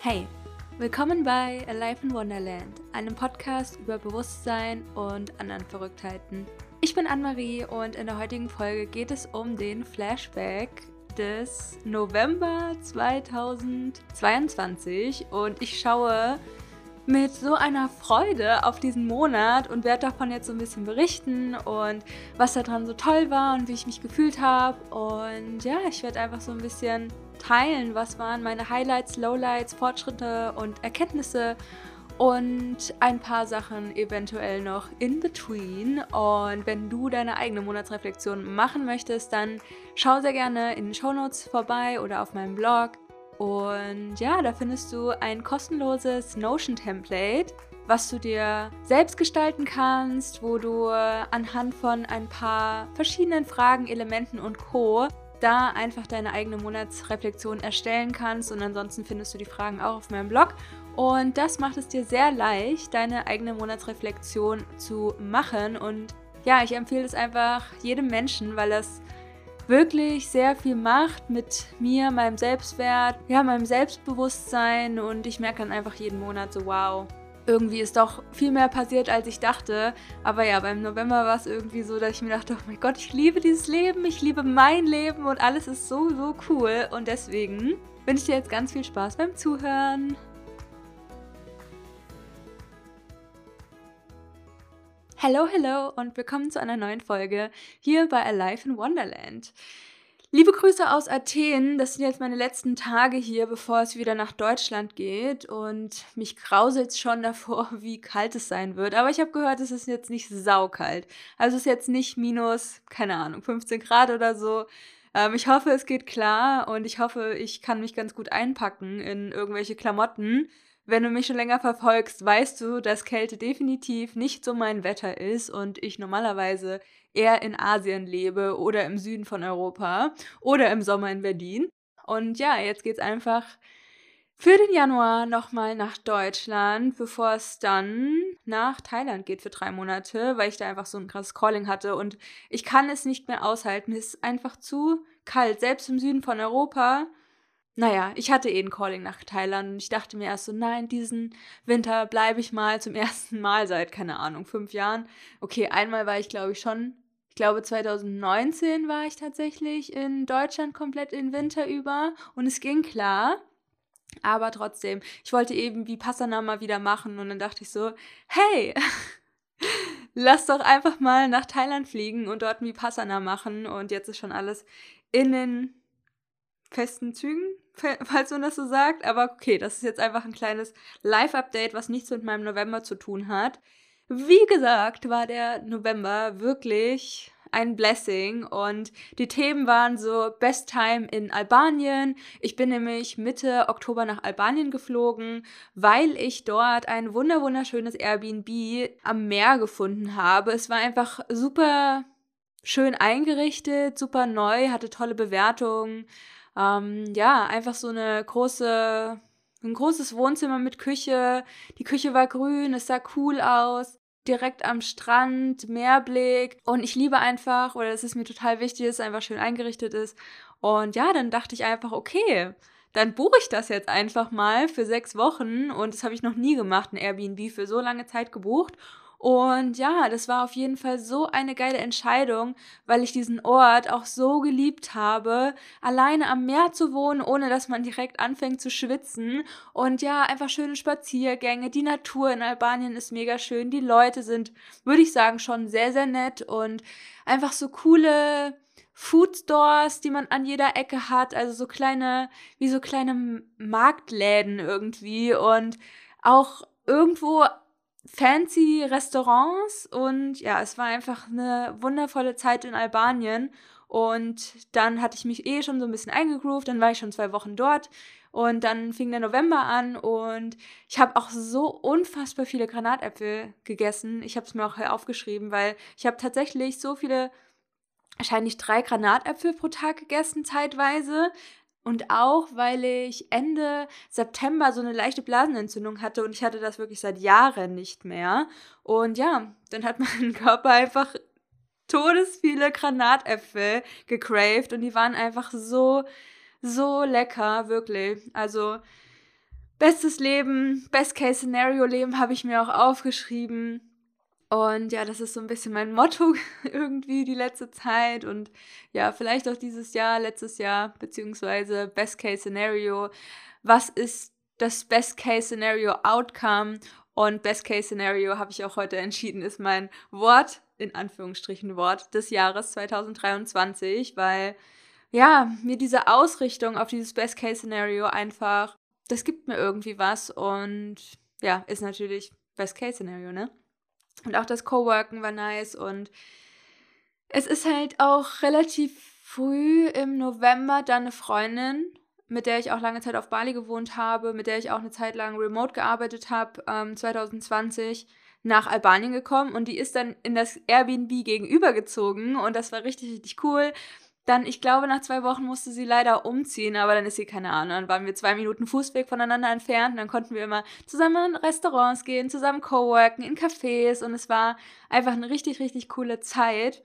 Hey, willkommen bei Alive in Wonderland, einem Podcast über Bewusstsein und anderen Verrücktheiten. Ich bin Anne-Marie und in der heutigen Folge geht es um den Flashback des November 2022 und ich schaue mit so einer Freude auf diesen Monat und werde davon jetzt so ein bisschen berichten und was daran so toll war und wie ich mich gefühlt habe. Und ja, ich werde einfach so ein bisschen teilen, was waren meine Highlights, Lowlights, Fortschritte und Erkenntnisse und ein paar Sachen eventuell noch in between. Und wenn du deine eigene Monatsreflexion machen möchtest, dann schau sehr gerne in den Show Notes vorbei oder auf meinem Blog. Und ja, da findest du ein kostenloses Notion-Template, was du dir selbst gestalten kannst, wo du anhand von ein paar verschiedenen Fragen, Elementen und Co. da einfach deine eigene Monatsreflexion erstellen kannst. Und ansonsten findest du die Fragen auch auf meinem Blog. Und das macht es dir sehr leicht, deine eigene Monatsreflexion zu machen. Und ja, ich empfehle es einfach jedem Menschen, weil das wirklich sehr viel macht mit mir, meinem Selbstwert, ja, meinem Selbstbewusstsein und ich merke dann einfach jeden Monat so, wow, irgendwie ist doch viel mehr passiert, als ich dachte. Aber ja, beim November war es irgendwie so, dass ich mir dachte, oh mein Gott, ich liebe dieses Leben, ich liebe mein Leben und alles ist so, so cool. Und deswegen wünsche ich dir jetzt ganz viel Spaß beim Zuhören. Hello, hello und willkommen zu einer neuen Folge hier bei Alive in Wonderland. Liebe Grüße aus Athen. Das sind jetzt meine letzten Tage hier, bevor es wieder nach Deutschland geht. Und mich grauselt schon davor, wie kalt es sein wird. Aber ich habe gehört, es ist jetzt nicht saukalt. Also es ist jetzt nicht minus, keine Ahnung, 15 Grad oder so. Ähm, ich hoffe, es geht klar und ich hoffe, ich kann mich ganz gut einpacken in irgendwelche Klamotten. Wenn du mich schon länger verfolgst, weißt du, dass Kälte definitiv nicht so mein Wetter ist und ich normalerweise eher in Asien lebe oder im Süden von Europa oder im Sommer in Berlin. Und ja, jetzt geht's einfach für den Januar nochmal nach Deutschland, bevor es dann nach Thailand geht für drei Monate, weil ich da einfach so ein krasses Calling hatte und ich kann es nicht mehr aushalten. Es ist einfach zu kalt, selbst im Süden von Europa naja, ich hatte eh ein Calling nach Thailand und ich dachte mir erst so, nein, diesen Winter bleibe ich mal zum ersten Mal seit, keine Ahnung, fünf Jahren. Okay, einmal war ich, glaube ich, schon, ich glaube 2019 war ich tatsächlich in Deutschland komplett in Winter über und es ging klar. Aber trotzdem, ich wollte eben wie Passana mal wieder machen und dann dachte ich so, hey, lass doch einfach mal nach Thailand fliegen und dort wie Passana machen und jetzt ist schon alles in den festen Zügen, falls man das so sagt. Aber okay, das ist jetzt einfach ein kleines Live-Update, was nichts mit meinem November zu tun hat. Wie gesagt, war der November wirklich ein Blessing und die Themen waren so Best Time in Albanien. Ich bin nämlich Mitte Oktober nach Albanien geflogen, weil ich dort ein wunderschönes Airbnb am Meer gefunden habe. Es war einfach super schön eingerichtet, super neu, hatte tolle Bewertungen ähm, ja, einfach so eine große, ein großes Wohnzimmer mit Küche. Die Küche war grün, es sah cool aus. Direkt am Strand, Meerblick. Und ich liebe einfach, oder es ist mir total wichtig, dass es einfach schön eingerichtet ist. Und ja, dann dachte ich einfach, okay, dann buche ich das jetzt einfach mal für sechs Wochen. Und das habe ich noch nie gemacht, ein Airbnb für so lange Zeit gebucht. Und ja, das war auf jeden Fall so eine geile Entscheidung, weil ich diesen Ort auch so geliebt habe, alleine am Meer zu wohnen, ohne dass man direkt anfängt zu schwitzen. Und ja, einfach schöne Spaziergänge. Die Natur in Albanien ist mega schön. Die Leute sind, würde ich sagen, schon sehr, sehr nett und einfach so coole Food Stores, die man an jeder Ecke hat. Also so kleine, wie so kleine Marktläden irgendwie und auch irgendwo fancy Restaurants und ja, es war einfach eine wundervolle Zeit in Albanien. Und dann hatte ich mich eh schon so ein bisschen eingegroovt, dann war ich schon zwei Wochen dort und dann fing der November an und ich habe auch so unfassbar viele Granatäpfel gegessen. Ich habe es mir auch aufgeschrieben, weil ich habe tatsächlich so viele, wahrscheinlich drei Granatäpfel pro Tag gegessen zeitweise. Und auch, weil ich Ende September so eine leichte Blasenentzündung hatte und ich hatte das wirklich seit Jahren nicht mehr. Und ja, dann hat mein Körper einfach todesviele Granatäpfel gecraved und die waren einfach so, so lecker, wirklich. Also Bestes Leben, Best-Case-Szenario-Leben habe ich mir auch aufgeschrieben. Und ja, das ist so ein bisschen mein Motto irgendwie die letzte Zeit und ja, vielleicht auch dieses Jahr, letztes Jahr, beziehungsweise Best Case Scenario. Was ist das Best Case Scenario Outcome? Und Best Case Scenario habe ich auch heute entschieden, ist mein Wort, in Anführungsstrichen Wort, des Jahres 2023, weil ja, mir diese Ausrichtung auf dieses Best Case Scenario einfach, das gibt mir irgendwie was und ja, ist natürlich Best Case Scenario, ne? Und auch das Coworken war nice. Und es ist halt auch relativ früh im November dann eine Freundin, mit der ich auch lange Zeit auf Bali gewohnt habe, mit der ich auch eine Zeit lang remote gearbeitet habe, ähm, 2020 nach Albanien gekommen. Und die ist dann in das Airbnb gegenübergezogen. Und das war richtig, richtig cool. Dann, ich glaube, nach zwei Wochen musste sie leider umziehen, aber dann ist sie, keine Ahnung, dann waren wir zwei Minuten Fußweg voneinander entfernt und dann konnten wir immer zusammen in Restaurants gehen, zusammen coworken, in Cafés und es war einfach eine richtig, richtig coole Zeit.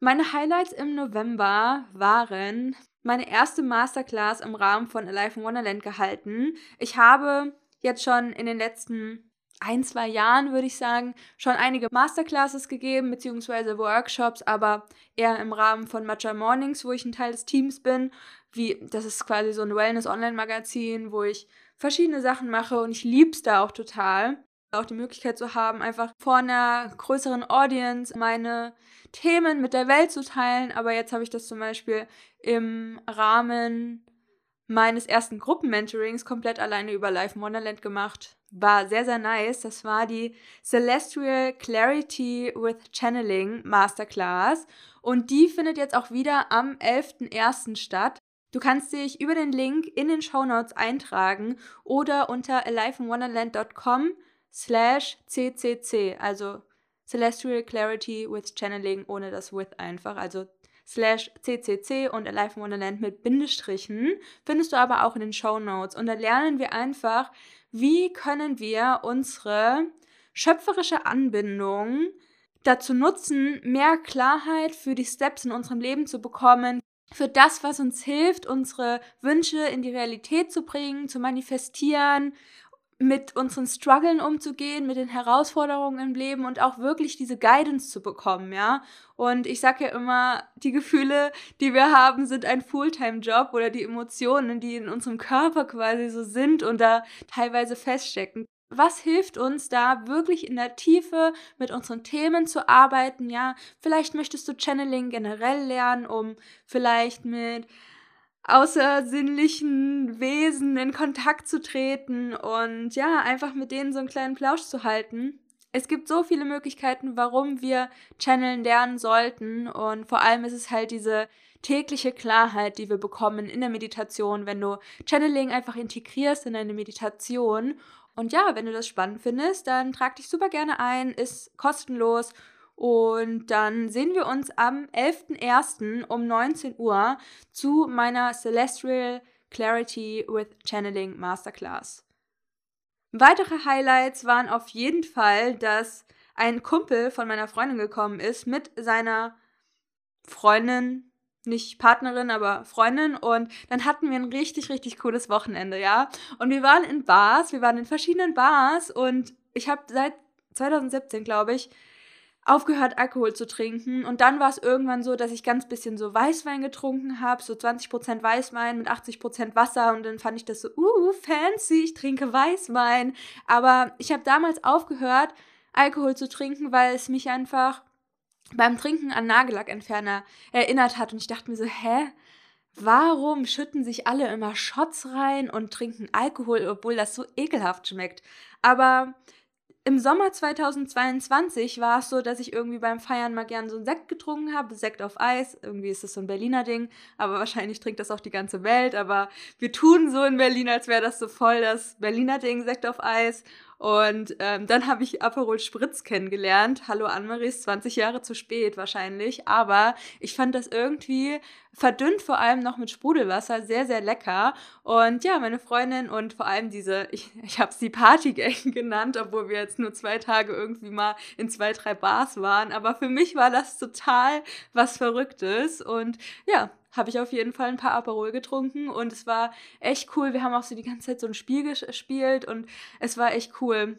Meine Highlights im November waren meine erste Masterclass im Rahmen von Alive in Wonderland gehalten. Ich habe jetzt schon in den letzten ein, zwei Jahren, würde ich sagen, schon einige Masterclasses gegeben, beziehungsweise Workshops, aber eher im Rahmen von Matcha Mornings, wo ich ein Teil des Teams bin. Wie, das ist quasi so ein Wellness-Online-Magazin, wo ich verschiedene Sachen mache und ich liebe es da auch total. Auch die Möglichkeit zu haben, einfach vor einer größeren Audience meine Themen mit der Welt zu teilen. Aber jetzt habe ich das zum Beispiel im Rahmen meines ersten Gruppenmentorings komplett alleine über Live Wonderland gemacht. War sehr, sehr nice. Das war die Celestial Clarity with Channeling Masterclass. Und die findet jetzt auch wieder am 11.01. statt. Du kannst dich über den Link in den Show Notes eintragen oder unter aliveinwonderland.com slash ccc, also Celestial Clarity with Channeling ohne das with einfach, also slash ccc und Alive in Wonderland mit Bindestrichen, findest du aber auch in den Show Notes. Und da lernen wir einfach, wie können wir unsere schöpferische Anbindung dazu nutzen, mehr Klarheit für die Steps in unserem Leben zu bekommen, für das, was uns hilft, unsere Wünsche in die Realität zu bringen, zu manifestieren mit unseren Struggeln umzugehen, mit den Herausforderungen im Leben und auch wirklich diese Guidance zu bekommen, ja. Und ich sage ja immer, die Gefühle, die wir haben, sind ein Fulltime-Job oder die Emotionen, die in unserem Körper quasi so sind und da teilweise feststecken. Was hilft uns da wirklich in der Tiefe mit unseren Themen zu arbeiten? Ja, vielleicht möchtest du Channeling generell lernen, um vielleicht mit außersinnlichen Wesen in Kontakt zu treten und ja, einfach mit denen so einen kleinen Plausch zu halten. Es gibt so viele Möglichkeiten, warum wir Channeln lernen sollten und vor allem ist es halt diese tägliche Klarheit, die wir bekommen in der Meditation, wenn du Channeling einfach integrierst in deine Meditation. Und ja, wenn du das spannend findest, dann trag dich super gerne ein, ist kostenlos und dann sehen wir uns am 11.01. um 19 Uhr zu meiner Celestial Clarity with Channeling Masterclass. Weitere Highlights waren auf jeden Fall, dass ein Kumpel von meiner Freundin gekommen ist mit seiner Freundin, nicht Partnerin, aber Freundin und dann hatten wir ein richtig, richtig cooles Wochenende, ja. Und wir waren in Bars, wir waren in verschiedenen Bars und ich habe seit 2017, glaube ich, aufgehört, Alkohol zu trinken. Und dann war es irgendwann so, dass ich ganz bisschen so Weißwein getrunken habe, so 20% Weißwein mit 80% Wasser. Und dann fand ich das so, uh, fancy, ich trinke Weißwein. Aber ich habe damals aufgehört, Alkohol zu trinken, weil es mich einfach beim Trinken an Nagellackentferner erinnert hat. Und ich dachte mir so, hä? Warum schütten sich alle immer Shots rein und trinken Alkohol, obwohl das so ekelhaft schmeckt? Aber im Sommer 2022 war es so, dass ich irgendwie beim Feiern mal gern so einen Sekt getrunken habe, Sekt auf Eis. Irgendwie ist das so ein Berliner Ding, aber wahrscheinlich trinkt das auch die ganze Welt. Aber wir tun so in Berlin, als wäre das so voll das Berliner Ding, Sekt auf Eis. Und ähm, dann habe ich Aperol Spritz kennengelernt. Hallo Annemarie, ist 20 Jahre zu spät wahrscheinlich. Aber ich fand das irgendwie verdünnt, vor allem noch mit Sprudelwasser, sehr, sehr lecker. Und ja, meine Freundin und vor allem diese, ich, ich habe sie Partygang genannt, obwohl wir jetzt nur zwei Tage irgendwie mal in zwei, drei Bars waren. Aber für mich war das total was Verrücktes. Und ja, habe ich auf jeden Fall ein paar Aperol getrunken und es war echt cool. Wir haben auch so die ganze Zeit so ein Spiel gespielt und es war echt cool.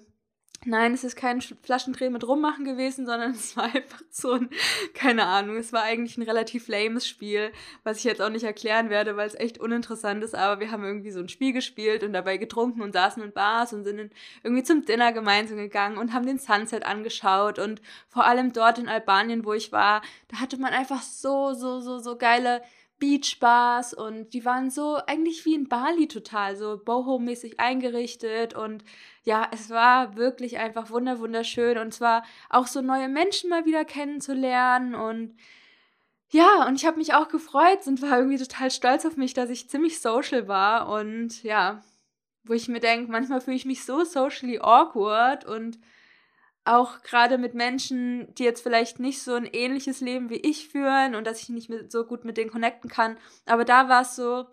Nein, es ist kein Flaschendrehen mit Rummachen gewesen, sondern es war einfach so ein, keine Ahnung, es war eigentlich ein relativ lames Spiel, was ich jetzt auch nicht erklären werde, weil es echt uninteressant ist, aber wir haben irgendwie so ein Spiel gespielt und dabei getrunken und saßen in Bars und sind irgendwie zum Dinner gemeinsam gegangen und haben den Sunset angeschaut und vor allem dort in Albanien, wo ich war, da hatte man einfach so, so, so, so geile Beachbars und die waren so eigentlich wie in Bali total, so boho-mäßig eingerichtet und ja, es war wirklich einfach wunder wunderschön und zwar auch so neue Menschen mal wieder kennenzulernen und ja, und ich habe mich auch gefreut und war irgendwie total stolz auf mich, dass ich ziemlich social war und ja, wo ich mir denke, manchmal fühle ich mich so socially awkward und auch gerade mit Menschen, die jetzt vielleicht nicht so ein ähnliches Leben wie ich führen und dass ich nicht mit, so gut mit denen connecten kann. Aber da war es so,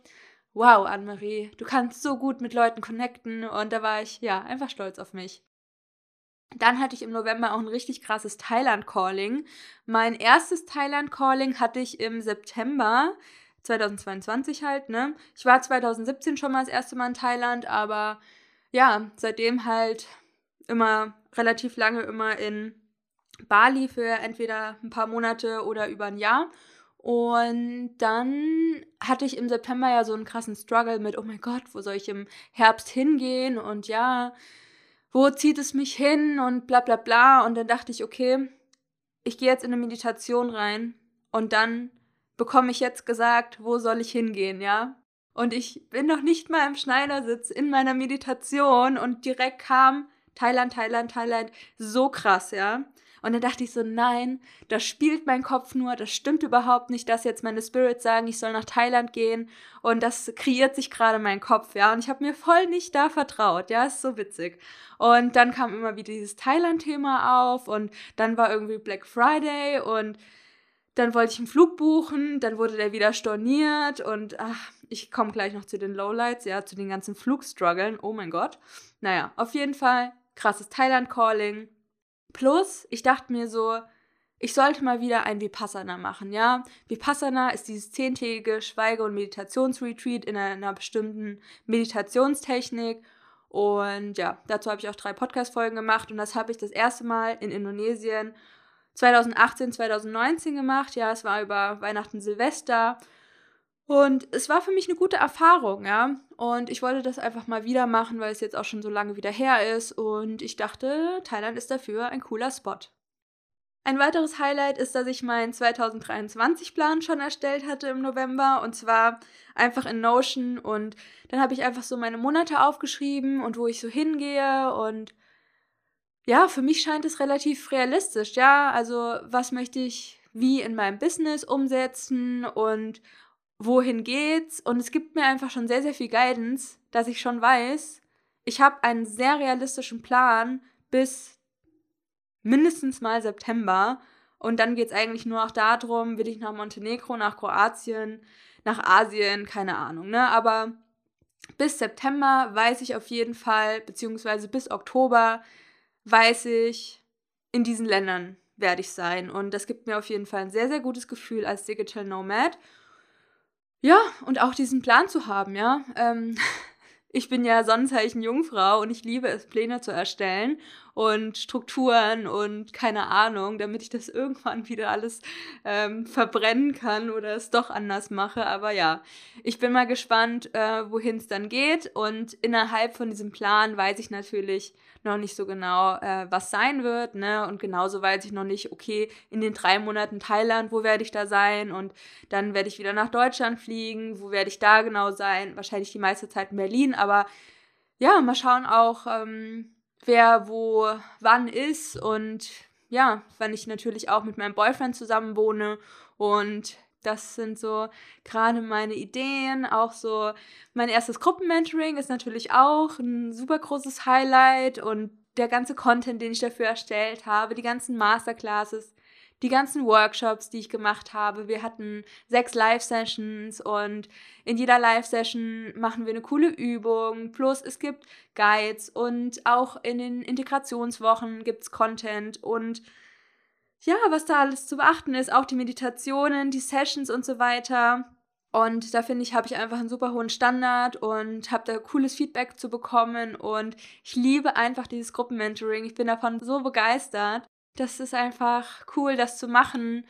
wow, Anne-Marie, du kannst so gut mit Leuten connecten und da war ich, ja, einfach stolz auf mich. Dann hatte ich im November auch ein richtig krasses Thailand-Calling. Mein erstes Thailand-Calling hatte ich im September 2022 halt, ne? Ich war 2017 schon mal das erste Mal in Thailand, aber ja, seitdem halt immer relativ lange immer in Bali für entweder ein paar Monate oder über ein Jahr. Und dann hatte ich im September ja so einen krassen Struggle mit, oh mein Gott, wo soll ich im Herbst hingehen? Und ja, wo zieht es mich hin? Und bla bla bla. Und dann dachte ich, okay, ich gehe jetzt in eine Meditation rein und dann bekomme ich jetzt gesagt, wo soll ich hingehen, ja? Und ich bin noch nicht mal im Schneidersitz in meiner Meditation und direkt kam Thailand, Thailand, Thailand, so krass, ja. Und dann dachte ich so, nein, das spielt mein Kopf nur, das stimmt überhaupt nicht, dass jetzt meine Spirits sagen, ich soll nach Thailand gehen und das kreiert sich gerade mein Kopf, ja. Und ich habe mir voll nicht da vertraut, ja, ist so witzig. Und dann kam immer wieder dieses Thailand-Thema auf und dann war irgendwie Black Friday und dann wollte ich einen Flug buchen, dann wurde der wieder storniert und ach, ich komme gleich noch zu den Lowlights, ja, zu den ganzen Flugstruggeln. Oh mein Gott. Naja, auf jeden Fall krasses Thailand-Calling. Plus, ich dachte mir so, ich sollte mal wieder ein Vipassana machen, ja. Vipassana ist dieses zehntägige Schweige- und Meditationsretreat in einer bestimmten Meditationstechnik. Und ja, dazu habe ich auch drei Podcast-Folgen gemacht und das habe ich das erste Mal in Indonesien 2018, 2019 gemacht. Ja, es war über Weihnachten, Silvester und es war für mich eine gute Erfahrung, ja. Und ich wollte das einfach mal wieder machen, weil es jetzt auch schon so lange wieder her ist. Und ich dachte, Thailand ist dafür ein cooler Spot. Ein weiteres Highlight ist, dass ich meinen 2023-Plan schon erstellt hatte im November. Und zwar einfach in Notion. Und dann habe ich einfach so meine Monate aufgeschrieben und wo ich so hingehe. Und ja, für mich scheint es relativ realistisch. Ja, also was möchte ich wie in meinem Business umsetzen und wohin geht's? Und es gibt mir einfach schon sehr, sehr viel Guidance, dass ich schon weiß, ich habe einen sehr realistischen Plan bis mindestens mal September. Und dann geht es eigentlich nur auch darum, will ich nach Montenegro, nach Kroatien, nach Asien, keine Ahnung, ne? Aber bis September weiß ich auf jeden Fall, beziehungsweise bis Oktober weiß ich, in diesen Ländern werde ich sein. Und das gibt mir auf jeden Fall ein sehr, sehr gutes Gefühl als Digital Nomad. Ja, und auch diesen Plan zu haben, ja. Ähm, ich bin ja Sonnenzeichen Jungfrau und ich liebe es, Pläne zu erstellen und Strukturen und keine Ahnung, damit ich das irgendwann wieder alles ähm, verbrennen kann oder es doch anders mache. Aber ja, ich bin mal gespannt, äh, wohin es dann geht. Und innerhalb von diesem Plan weiß ich natürlich, noch nicht so genau, äh, was sein wird. Ne? Und genauso weiß ich noch nicht, okay, in den drei Monaten Thailand, wo werde ich da sein? Und dann werde ich wieder nach Deutschland fliegen. Wo werde ich da genau sein? Wahrscheinlich die meiste Zeit in Berlin. Aber ja, mal schauen auch, ähm, wer wo wann ist. Und ja, wenn ich natürlich auch mit meinem Boyfriend zusammen wohne und das sind so gerade meine Ideen. Auch so mein erstes Gruppenmentoring ist natürlich auch ein super großes Highlight und der ganze Content, den ich dafür erstellt habe, die ganzen Masterclasses, die ganzen Workshops, die ich gemacht habe. Wir hatten sechs Live-Sessions und in jeder Live-Session machen wir eine coole Übung. Plus es gibt Guides und auch in den Integrationswochen gibt es Content und ja, was da alles zu beachten ist, auch die Meditationen, die Sessions und so weiter. Und da finde ich, habe ich einfach einen super hohen Standard und habe da cooles Feedback zu bekommen. Und ich liebe einfach dieses Gruppenmentoring. Ich bin davon so begeistert. Das ist einfach cool, das zu machen.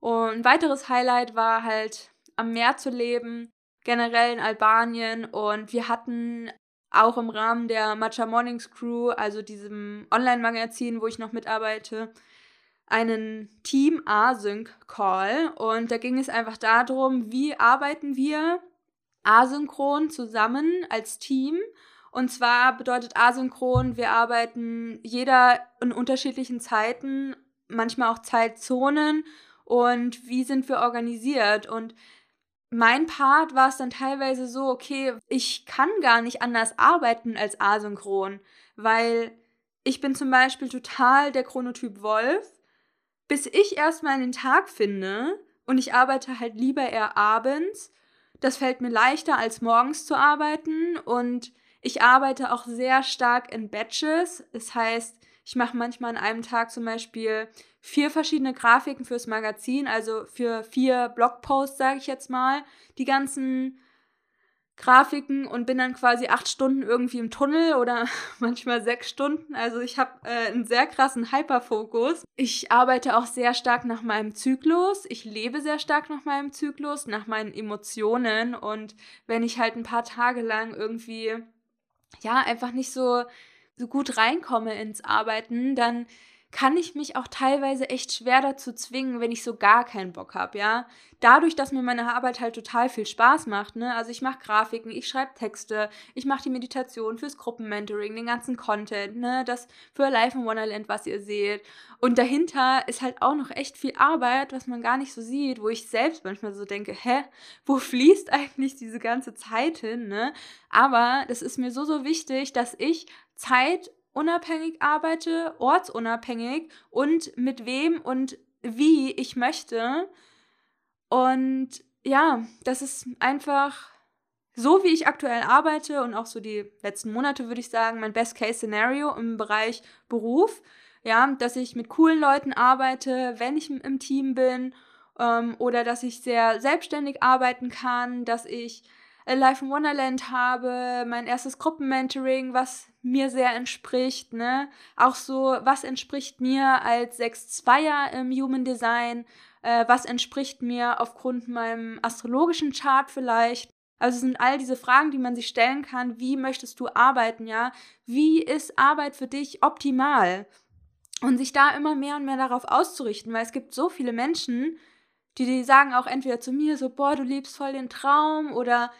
Und ein weiteres Highlight war halt am Meer zu leben, generell in Albanien. Und wir hatten auch im Rahmen der Matcha Mornings Crew, also diesem Online-Magazin, wo ich noch mitarbeite, einen Team Async Call und da ging es einfach darum, wie arbeiten wir asynchron zusammen als Team. Und zwar bedeutet asynchron, wir arbeiten jeder in unterschiedlichen Zeiten, manchmal auch Zeitzonen und wie sind wir organisiert. Und mein Part war es dann teilweise so, okay, ich kann gar nicht anders arbeiten als asynchron, weil ich bin zum Beispiel total der Chronotyp Wolf bis ich erstmal den Tag finde und ich arbeite halt lieber eher abends. Das fällt mir leichter als morgens zu arbeiten und ich arbeite auch sehr stark in Batches. Das heißt, ich mache manchmal an einem Tag zum Beispiel vier verschiedene Grafiken fürs Magazin, also für vier Blogposts, sage ich jetzt mal. Die ganzen Grafiken und bin dann quasi acht Stunden irgendwie im Tunnel oder manchmal sechs Stunden. Also ich habe äh, einen sehr krassen Hyperfokus. Ich arbeite auch sehr stark nach meinem Zyklus. Ich lebe sehr stark nach meinem Zyklus, nach meinen Emotionen. Und wenn ich halt ein paar Tage lang irgendwie, ja, einfach nicht so, so gut reinkomme ins Arbeiten, dann kann ich mich auch teilweise echt schwer dazu zwingen, wenn ich so gar keinen Bock habe, ja. Dadurch, dass mir meine Arbeit halt total viel Spaß macht, ne? Also ich mache Grafiken, ich schreibe Texte, ich mache die Meditation fürs Gruppenmentoring, den ganzen Content, ne? Das für Life in Wonderland, was ihr seht. Und dahinter ist halt auch noch echt viel Arbeit, was man gar nicht so sieht, wo ich selbst manchmal so denke, hä, wo fließt eigentlich diese ganze Zeit hin, ne? Aber das ist mir so, so wichtig, dass ich Zeit unabhängig arbeite, ortsunabhängig und mit wem und wie ich möchte. Und ja, das ist einfach so, wie ich aktuell arbeite und auch so die letzten Monate, würde ich sagen, mein Best-Case-Szenario im Bereich Beruf. Ja, dass ich mit coolen Leuten arbeite, wenn ich im Team bin ähm, oder dass ich sehr selbstständig arbeiten kann, dass ich Life in Wonderland habe, mein erstes Gruppenmentoring, was mir sehr entspricht, ne? Auch so, was entspricht mir als 6-2er im Human Design? Äh, was entspricht mir aufgrund meinem astrologischen Chart vielleicht? Also sind all diese Fragen, die man sich stellen kann. Wie möchtest du arbeiten, ja? Wie ist Arbeit für dich optimal? Und sich da immer mehr und mehr darauf auszurichten, weil es gibt so viele Menschen, die, die sagen auch entweder zu mir so, boah, du liebst voll den Traum oder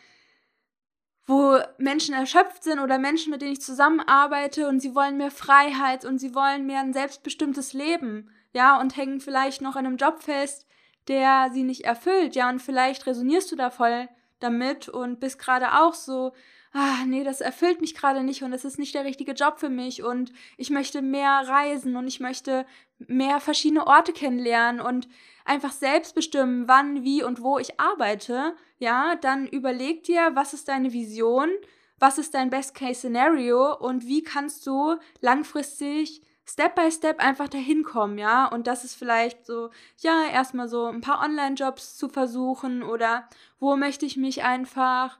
wo Menschen erschöpft sind oder Menschen, mit denen ich zusammenarbeite und sie wollen mehr Freiheit und sie wollen mehr ein selbstbestimmtes Leben, ja, und hängen vielleicht noch an einem Job fest, der sie nicht erfüllt, ja, und vielleicht resonierst du da voll damit und bist gerade auch so, ah, nee, das erfüllt mich gerade nicht und es ist nicht der richtige Job für mich und ich möchte mehr reisen und ich möchte mehr verschiedene Orte kennenlernen und einfach selbst bestimmen, wann, wie und wo ich arbeite, ja, dann überleg dir, was ist deine Vision, was ist dein Best-Case-Szenario und wie kannst du langfristig Step by Step einfach dahin kommen, ja. Und das ist vielleicht so, ja, erstmal so ein paar Online-Jobs zu versuchen oder wo möchte ich mich einfach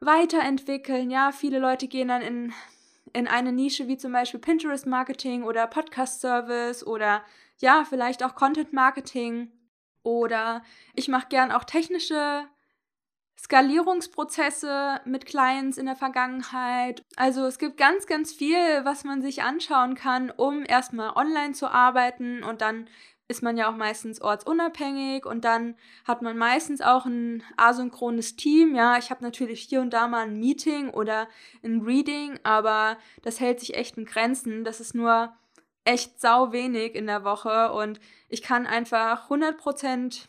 weiterentwickeln, ja. Viele Leute gehen dann in, in eine Nische wie zum Beispiel Pinterest Marketing oder Podcast Service oder ja, vielleicht auch Content Marketing oder ich mache gern auch technische Skalierungsprozesse mit Clients in der Vergangenheit. Also es gibt ganz, ganz viel, was man sich anschauen kann, um erstmal online zu arbeiten und dann ist man ja auch meistens ortsunabhängig und dann hat man meistens auch ein asynchrones Team. Ja, ich habe natürlich hier und da mal ein Meeting oder ein Reading, aber das hält sich echt in Grenzen. Das ist nur echt sau wenig in der Woche und ich kann einfach 100 Prozent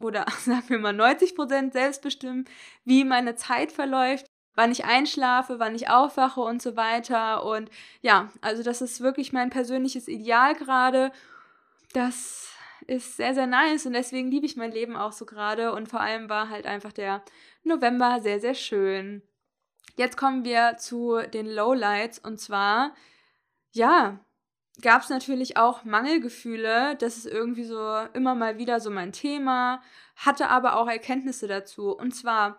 oder sagen wir mal 90 Prozent selbst bestimmen, wie meine Zeit verläuft, wann ich einschlafe, wann ich aufwache und so weiter. Und ja, also das ist wirklich mein persönliches Ideal gerade. Das ist sehr, sehr nice und deswegen liebe ich mein Leben auch so gerade. Und vor allem war halt einfach der November sehr, sehr schön. Jetzt kommen wir zu den Lowlights und zwar, ja, gab es natürlich auch Mangelgefühle. Das ist irgendwie so immer mal wieder so mein Thema, hatte aber auch Erkenntnisse dazu. Und zwar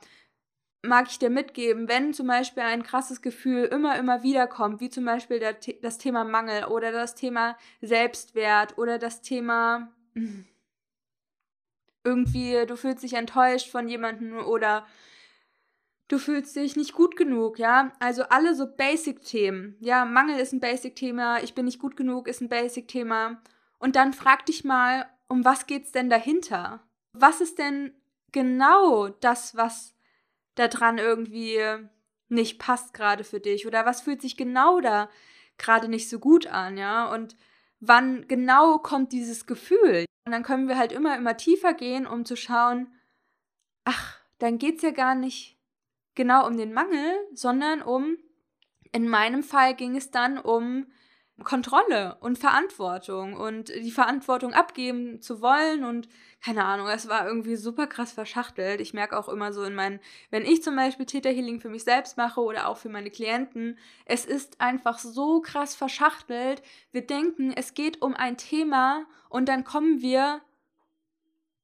mag ich dir mitgeben, wenn zum Beispiel ein krasses Gefühl immer, immer wieder kommt, wie zum Beispiel der, das Thema Mangel oder das Thema Selbstwert oder das Thema hm, irgendwie, du fühlst dich enttäuscht von jemandem oder du fühlst dich nicht gut genug, ja. Also alle so Basic-Themen. Ja, Mangel ist ein Basic-Thema, ich bin nicht gut genug ist ein Basic-Thema. Und dann frag dich mal, um was geht's denn dahinter? Was ist denn genau das, was da dran irgendwie nicht passt gerade für dich? Oder was fühlt sich genau da gerade nicht so gut an, ja? Und wann genau kommt dieses Gefühl? Und dann können wir halt immer, immer tiefer gehen, um zu schauen, ach, dann geht's ja gar nicht genau um den Mangel, sondern um, in meinem Fall ging es dann um Kontrolle und Verantwortung und die Verantwortung abgeben zu wollen und keine Ahnung, es war irgendwie super krass verschachtelt. Ich merke auch immer so in meinen, wenn ich zum Beispiel Täterhealing für mich selbst mache oder auch für meine Klienten, es ist einfach so krass verschachtelt. Wir denken, es geht um ein Thema und dann kommen wir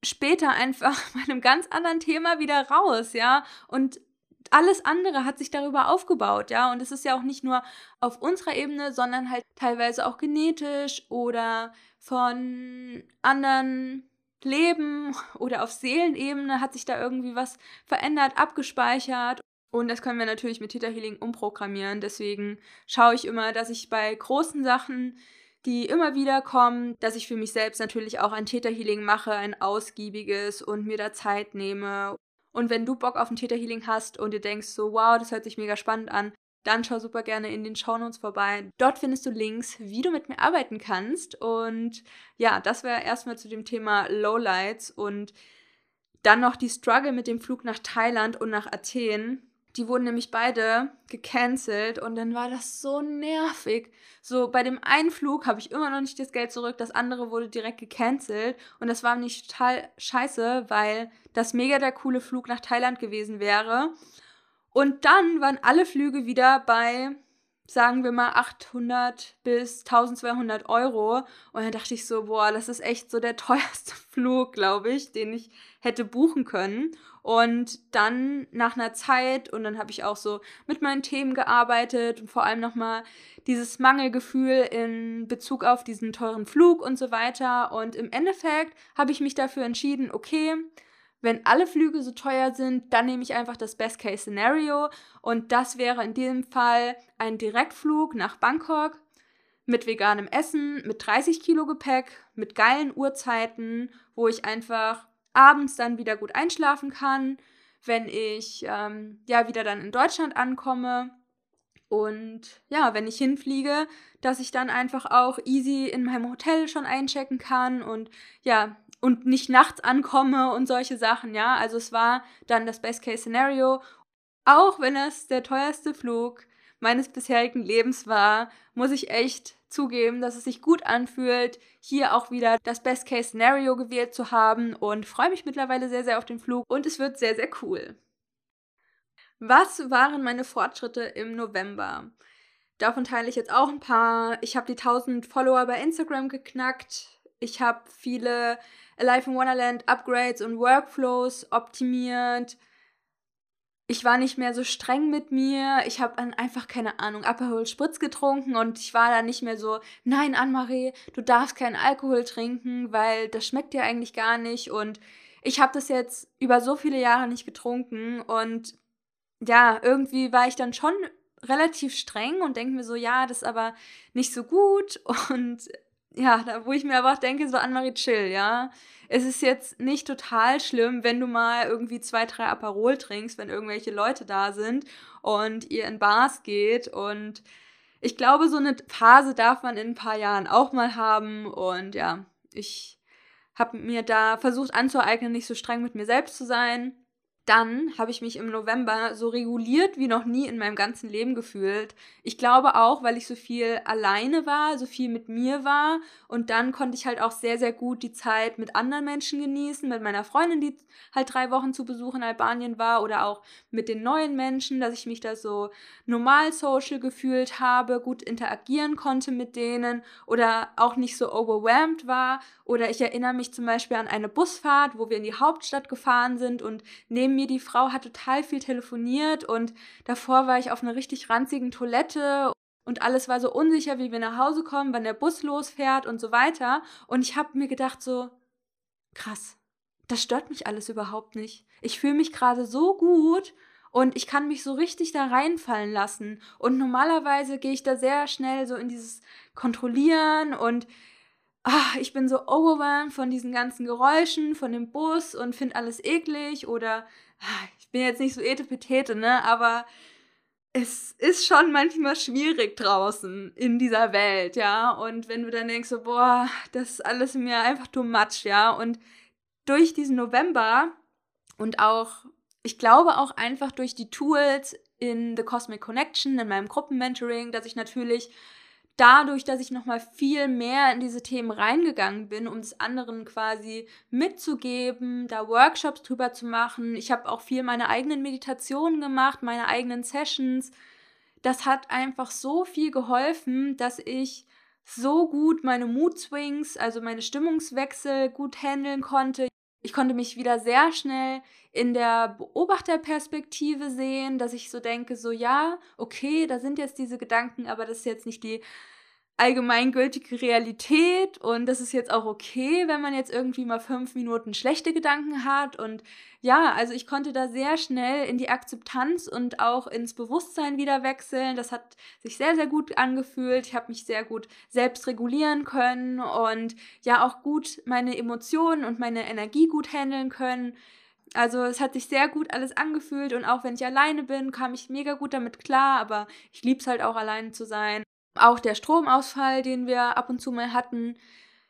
später einfach bei einem ganz anderen Thema wieder raus, ja, und alles andere hat sich darüber aufgebaut, ja. Und es ist ja auch nicht nur auf unserer Ebene, sondern halt teilweise auch genetisch oder von anderen Leben oder auf Seelenebene hat sich da irgendwie was verändert, abgespeichert. Und das können wir natürlich mit Theta Healing umprogrammieren. Deswegen schaue ich immer, dass ich bei großen Sachen, die immer wieder kommen, dass ich für mich selbst natürlich auch ein Theta Healing mache, ein ausgiebiges und mir da Zeit nehme und wenn du Bock auf ein Täterhealing hast und dir denkst so, wow, das hört sich mega spannend an, dann schau super gerne in den Shownotes vorbei. Dort findest du Links, wie du mit mir arbeiten kannst. Und ja, das wäre erstmal zu dem Thema Lowlights und dann noch die Struggle mit dem Flug nach Thailand und nach Athen. Die wurden nämlich beide gecancelt und dann war das so nervig. So, bei dem einen Flug habe ich immer noch nicht das Geld zurück, das andere wurde direkt gecancelt und das war nicht total scheiße, weil das mega der coole Flug nach Thailand gewesen wäre. Und dann waren alle Flüge wieder bei sagen wir mal 800 bis 1200 Euro. Und dann dachte ich so, boah, das ist echt so der teuerste Flug, glaube ich, den ich hätte buchen können. Und dann nach einer Zeit, und dann habe ich auch so mit meinen Themen gearbeitet und vor allem nochmal dieses Mangelgefühl in Bezug auf diesen teuren Flug und so weiter. Und im Endeffekt habe ich mich dafür entschieden, okay, wenn alle Flüge so teuer sind, dann nehme ich einfach das Best-Case-Szenario und das wäre in diesem Fall ein Direktflug nach Bangkok mit veganem Essen, mit 30 Kilo Gepäck, mit geilen Uhrzeiten, wo ich einfach abends dann wieder gut einschlafen kann, wenn ich ähm, ja wieder dann in Deutschland ankomme. Und ja, wenn ich hinfliege, dass ich dann einfach auch easy in meinem Hotel schon einchecken kann und ja, und nicht nachts ankomme und solche Sachen, ja. Also es war dann das Best-Case-Szenario. Auch wenn es der teuerste Flug meines bisherigen Lebens war, muss ich echt zugeben, dass es sich gut anfühlt, hier auch wieder das Best-Case-Szenario gewählt zu haben und freue mich mittlerweile sehr, sehr auf den Flug und es wird sehr, sehr cool. Was waren meine Fortschritte im November? Davon teile ich jetzt auch ein paar. Ich habe die 1000 Follower bei Instagram geknackt. Ich habe viele Alive in Wonderland Upgrades und Workflows optimiert. Ich war nicht mehr so streng mit mir. Ich habe einfach keine Ahnung Aperol Spritz getrunken und ich war dann nicht mehr so, nein, Anne-Marie, du darfst keinen Alkohol trinken, weil das schmeckt dir eigentlich gar nicht und ich habe das jetzt über so viele Jahre nicht getrunken und ja, irgendwie war ich dann schon relativ streng und denke mir so, ja, das ist aber nicht so gut und ja, da, wo ich mir aber auch denke, so Anne-Marie chill, ja. Es ist jetzt nicht total schlimm, wenn du mal irgendwie zwei, drei Aperol trinkst, wenn irgendwelche Leute da sind und ihr in Bars geht. Und ich glaube, so eine Phase darf man in ein paar Jahren auch mal haben. Und ja, ich habe mir da versucht anzueignen, nicht so streng mit mir selbst zu sein dann habe ich mich im November so reguliert wie noch nie in meinem ganzen Leben gefühlt. Ich glaube auch, weil ich so viel alleine war, so viel mit mir war und dann konnte ich halt auch sehr, sehr gut die Zeit mit anderen Menschen genießen, mit meiner Freundin, die halt drei Wochen zu Besuch in Albanien war oder auch mit den neuen Menschen, dass ich mich da so normal social gefühlt habe, gut interagieren konnte mit denen oder auch nicht so overwhelmed war. Oder ich erinnere mich zum Beispiel an eine Busfahrt, wo wir in die Hauptstadt gefahren sind und neben neben mir die Frau hat total viel telefoniert und davor war ich auf einer richtig ranzigen Toilette und alles war so unsicher, wie wir nach Hause kommen, wann der Bus losfährt und so weiter. Und ich habe mir gedacht so, krass, das stört mich alles überhaupt nicht. Ich fühle mich gerade so gut und ich kann mich so richtig da reinfallen lassen. Und normalerweise gehe ich da sehr schnell so in dieses Kontrollieren und ach, ich bin so overwhelmed von diesen ganzen Geräuschen, von dem Bus und finde alles eklig oder ach, ich bin jetzt nicht so etepetete, ne, aber es ist schon manchmal schwierig draußen in dieser Welt, ja, und wenn du dann denkst so, boah, das ist alles mir einfach too much, ja, und durch diesen November und auch, ich glaube auch einfach durch die Tools in The Cosmic Connection, in meinem Gruppenmentoring, dass ich natürlich dadurch, dass ich nochmal viel mehr in diese Themen reingegangen bin, um es anderen quasi mitzugeben, da Workshops drüber zu machen. Ich habe auch viel meine eigenen Meditationen gemacht, meine eigenen Sessions. Das hat einfach so viel geholfen, dass ich so gut meine Mood Swings, also meine Stimmungswechsel gut handeln konnte. Ich konnte mich wieder sehr schnell in der Beobachterperspektive sehen, dass ich so denke, so ja, okay, da sind jetzt diese Gedanken, aber das ist jetzt nicht die allgemeingültige Realität und das ist jetzt auch okay, wenn man jetzt irgendwie mal fünf Minuten schlechte Gedanken hat und ja, also ich konnte da sehr schnell in die Akzeptanz und auch ins Bewusstsein wieder wechseln. Das hat sich sehr, sehr gut angefühlt. Ich habe mich sehr gut selbst regulieren können und ja auch gut meine Emotionen und meine Energie gut handeln können. Also es hat sich sehr gut alles angefühlt und auch wenn ich alleine bin, kam ich mega gut damit klar, aber ich liebe es halt auch alleine zu sein. Auch der Stromausfall, den wir ab und zu mal hatten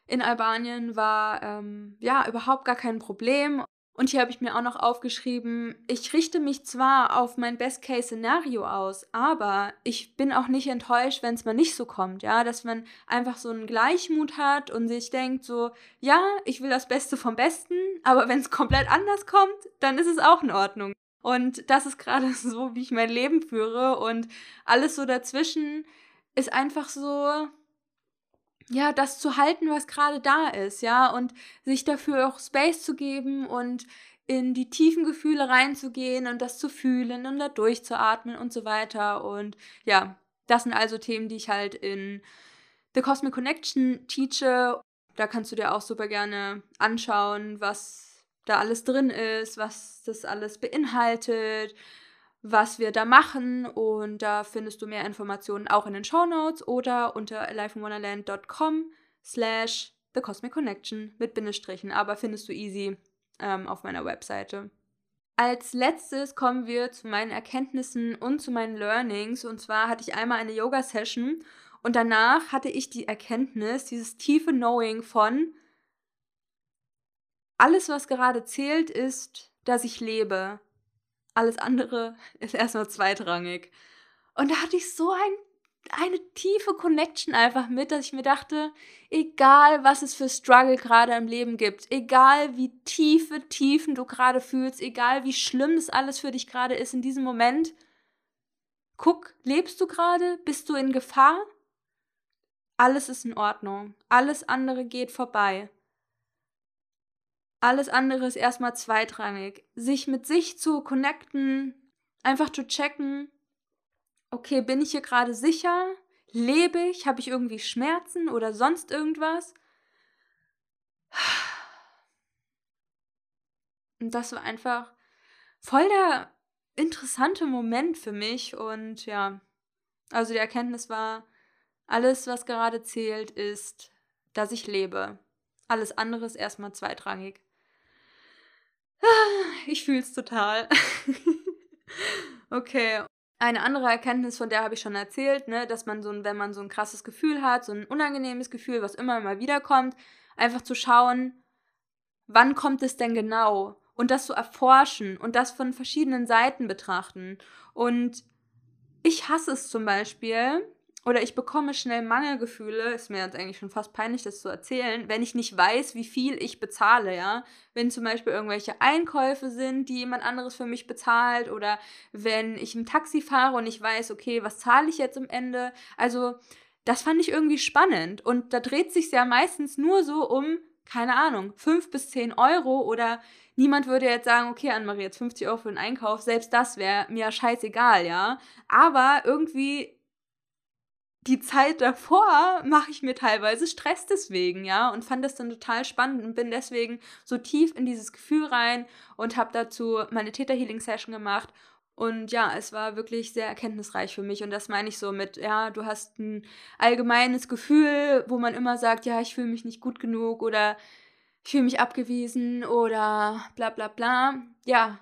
in Albanien, war ähm, ja überhaupt gar kein Problem. Und hier habe ich mir auch noch aufgeschrieben, ich richte mich zwar auf mein Best-Case-Szenario aus, aber ich bin auch nicht enttäuscht, wenn es mal nicht so kommt, ja, dass man einfach so einen Gleichmut hat und sich denkt so, ja, ich will das Beste vom Besten, aber wenn es komplett anders kommt, dann ist es auch in Ordnung. Und das ist gerade so, wie ich mein Leben führe und alles so dazwischen ist einfach so, ja, das zu halten, was gerade da ist, ja, und sich dafür auch Space zu geben und in die tiefen Gefühle reinzugehen und das zu fühlen und da durchzuatmen und so weiter. Und ja, das sind also Themen, die ich halt in The Cosmic Connection teache. Da kannst du dir auch super gerne anschauen, was da alles drin ist, was das alles beinhaltet, was wir da machen und da findest du mehr Informationen auch in den Show Notes oder unter alifeinwonderland.com slash The Cosmic Connection mit Bindestrichen, aber findest du easy ähm, auf meiner Webseite. Als letztes kommen wir zu meinen Erkenntnissen und zu meinen Learnings. Und zwar hatte ich einmal eine Yoga-Session und danach hatte ich die Erkenntnis, dieses tiefe Knowing von, alles, was gerade zählt, ist, dass ich lebe. Alles andere ist erstmal zweitrangig. Und da hatte ich so ein, eine tiefe Connection einfach mit, dass ich mir dachte, egal was es für Struggle gerade im Leben gibt, egal wie tiefe Tiefen du gerade fühlst, egal wie schlimm das alles für dich gerade ist in diesem Moment, guck, lebst du gerade? Bist du in Gefahr? Alles ist in Ordnung. Alles andere geht vorbei. Alles andere ist erstmal zweitrangig. Sich mit sich zu connecten, einfach zu checken, okay, bin ich hier gerade sicher? Lebe ich? Habe ich irgendwie Schmerzen oder sonst irgendwas? Und das war einfach voll der interessante Moment für mich. Und ja, also die Erkenntnis war, alles, was gerade zählt, ist, dass ich lebe. Alles andere ist erstmal zweitrangig. Ich fühle es total. okay. Eine andere Erkenntnis, von der habe ich schon erzählt, ne, dass man so ein, wenn man so ein krasses Gefühl hat, so ein unangenehmes Gefühl, was immer mal wieder kommt, einfach zu schauen, wann kommt es denn genau? und das zu erforschen und das von verschiedenen Seiten betrachten. Und ich hasse es zum Beispiel, oder ich bekomme schnell Mangelgefühle, ist mir jetzt eigentlich schon fast peinlich, das zu erzählen, wenn ich nicht weiß, wie viel ich bezahle, ja. Wenn zum Beispiel irgendwelche Einkäufe sind, die jemand anderes für mich bezahlt, oder wenn ich im Taxi fahre und ich weiß, okay, was zahle ich jetzt am Ende? Also, das fand ich irgendwie spannend. Und da dreht sich ja meistens nur so um, keine Ahnung, fünf bis zehn Euro oder niemand würde jetzt sagen, okay, Anne-Marie, jetzt 50 Euro für den Einkauf, selbst das wäre mir scheißegal, ja. Aber irgendwie die Zeit davor mache ich mir teilweise Stress deswegen, ja, und fand das dann total spannend und bin deswegen so tief in dieses Gefühl rein und habe dazu meine Theta Healing Session gemacht und ja, es war wirklich sehr erkenntnisreich für mich und das meine ich so mit, ja, du hast ein allgemeines Gefühl, wo man immer sagt, ja, ich fühle mich nicht gut genug oder ich fühle mich abgewiesen oder bla bla bla. Ja,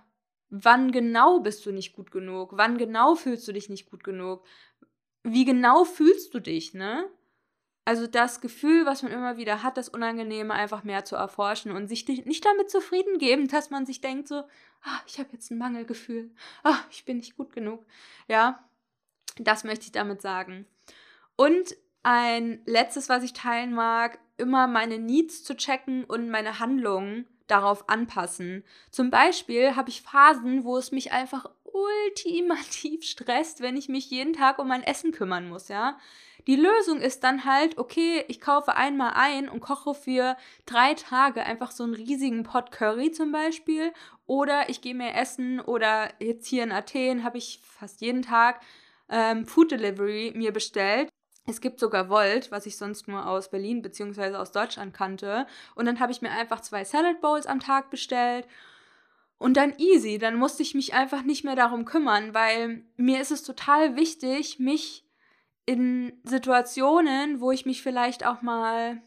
wann genau bist du nicht gut genug? Wann genau fühlst du dich nicht gut genug? Wie genau fühlst du dich, ne? Also das Gefühl, was man immer wieder hat, das Unangenehme einfach mehr zu erforschen und sich nicht damit zufrieden geben, dass man sich denkt so, ah, ich habe jetzt ein Mangelgefühl, ah, ich bin nicht gut genug. Ja, das möchte ich damit sagen. Und ein letztes, was ich teilen mag, immer meine Needs zu checken und meine Handlungen darauf anpassen. Zum Beispiel habe ich Phasen, wo es mich einfach ultimativ stresst, wenn ich mich jeden Tag um mein Essen kümmern muss, ja. Die Lösung ist dann halt, okay, ich kaufe einmal ein und koche für drei Tage einfach so einen riesigen Pot Curry zum Beispiel. Oder ich gehe mir essen oder jetzt hier in Athen habe ich fast jeden Tag ähm, Food Delivery mir bestellt. Es gibt sogar Volt, was ich sonst nur aus Berlin bzw. aus Deutschland kannte. Und dann habe ich mir einfach zwei Salad Bowls am Tag bestellt und dann easy, dann musste ich mich einfach nicht mehr darum kümmern, weil mir ist es total wichtig, mich in Situationen, wo ich mich vielleicht auch mal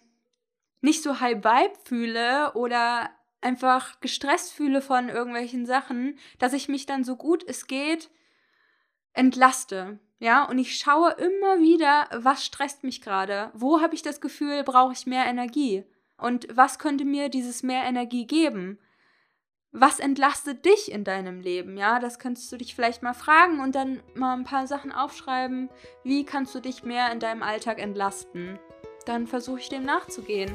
nicht so high vibe fühle oder einfach gestresst fühle von irgendwelchen Sachen, dass ich mich dann so gut es geht entlaste. Ja, und ich schaue immer wieder, was stresst mich gerade? Wo habe ich das Gefühl, brauche ich mehr Energie? Und was könnte mir dieses mehr Energie geben? Was entlastet dich in deinem Leben? Ja, das könntest du dich vielleicht mal fragen und dann mal ein paar Sachen aufschreiben. Wie kannst du dich mehr in deinem Alltag entlasten? Dann versuche ich dem nachzugehen.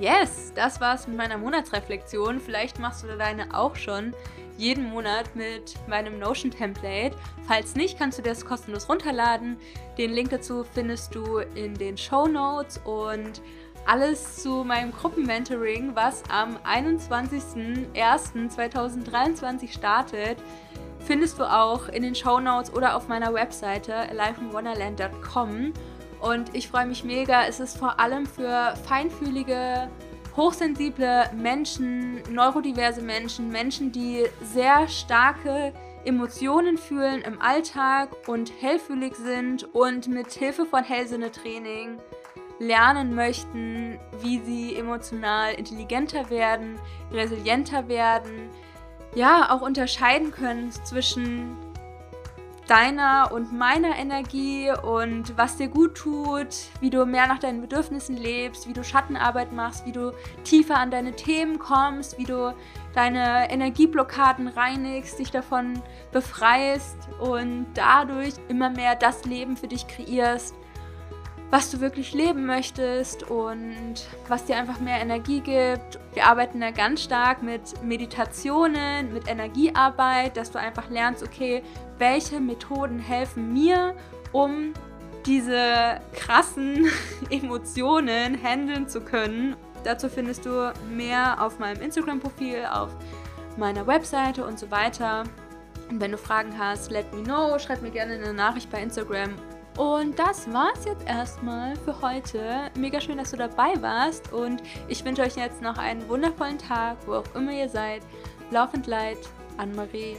Yes, das war's mit meiner Monatsreflexion. Vielleicht machst du deine auch schon jeden Monat mit meinem Notion-Template. Falls nicht, kannst du das kostenlos runterladen. Den Link dazu findest du in den Show Notes und alles zu meinem Gruppenmentoring, was am 21.01.2023 startet, findest du auch in den Show Notes oder auf meiner Webseite aliveinwonderland.com. Und ich freue mich mega. Es ist vor allem für feinfühlige, hochsensible Menschen, neurodiverse Menschen, Menschen, die sehr starke Emotionen fühlen im Alltag und hellfühlig sind und mit Hilfe von Hellsinne-Training lernen möchten, wie sie emotional intelligenter werden, resilienter werden, ja, auch unterscheiden können zwischen deiner und meiner Energie und was dir gut tut, wie du mehr nach deinen Bedürfnissen lebst, wie du Schattenarbeit machst, wie du tiefer an deine Themen kommst, wie du deine Energieblockaden reinigst, dich davon befreist und dadurch immer mehr das Leben für dich kreierst, was du wirklich leben möchtest und was dir einfach mehr Energie gibt. Wir arbeiten da ganz stark mit Meditationen, mit Energiearbeit, dass du einfach lernst, okay, welche Methoden helfen mir, um diese krassen Emotionen handeln zu können. Dazu findest du mehr auf meinem Instagram-Profil, auf meiner Webseite und so weiter. Und wenn du Fragen hast, let me know, schreib mir gerne eine Nachricht bei Instagram und das war's jetzt erstmal für heute. Mega schön, dass du dabei warst und ich wünsche euch jetzt noch einen wundervollen Tag, wo auch immer ihr seid. Laufend Leid, Anne-Marie.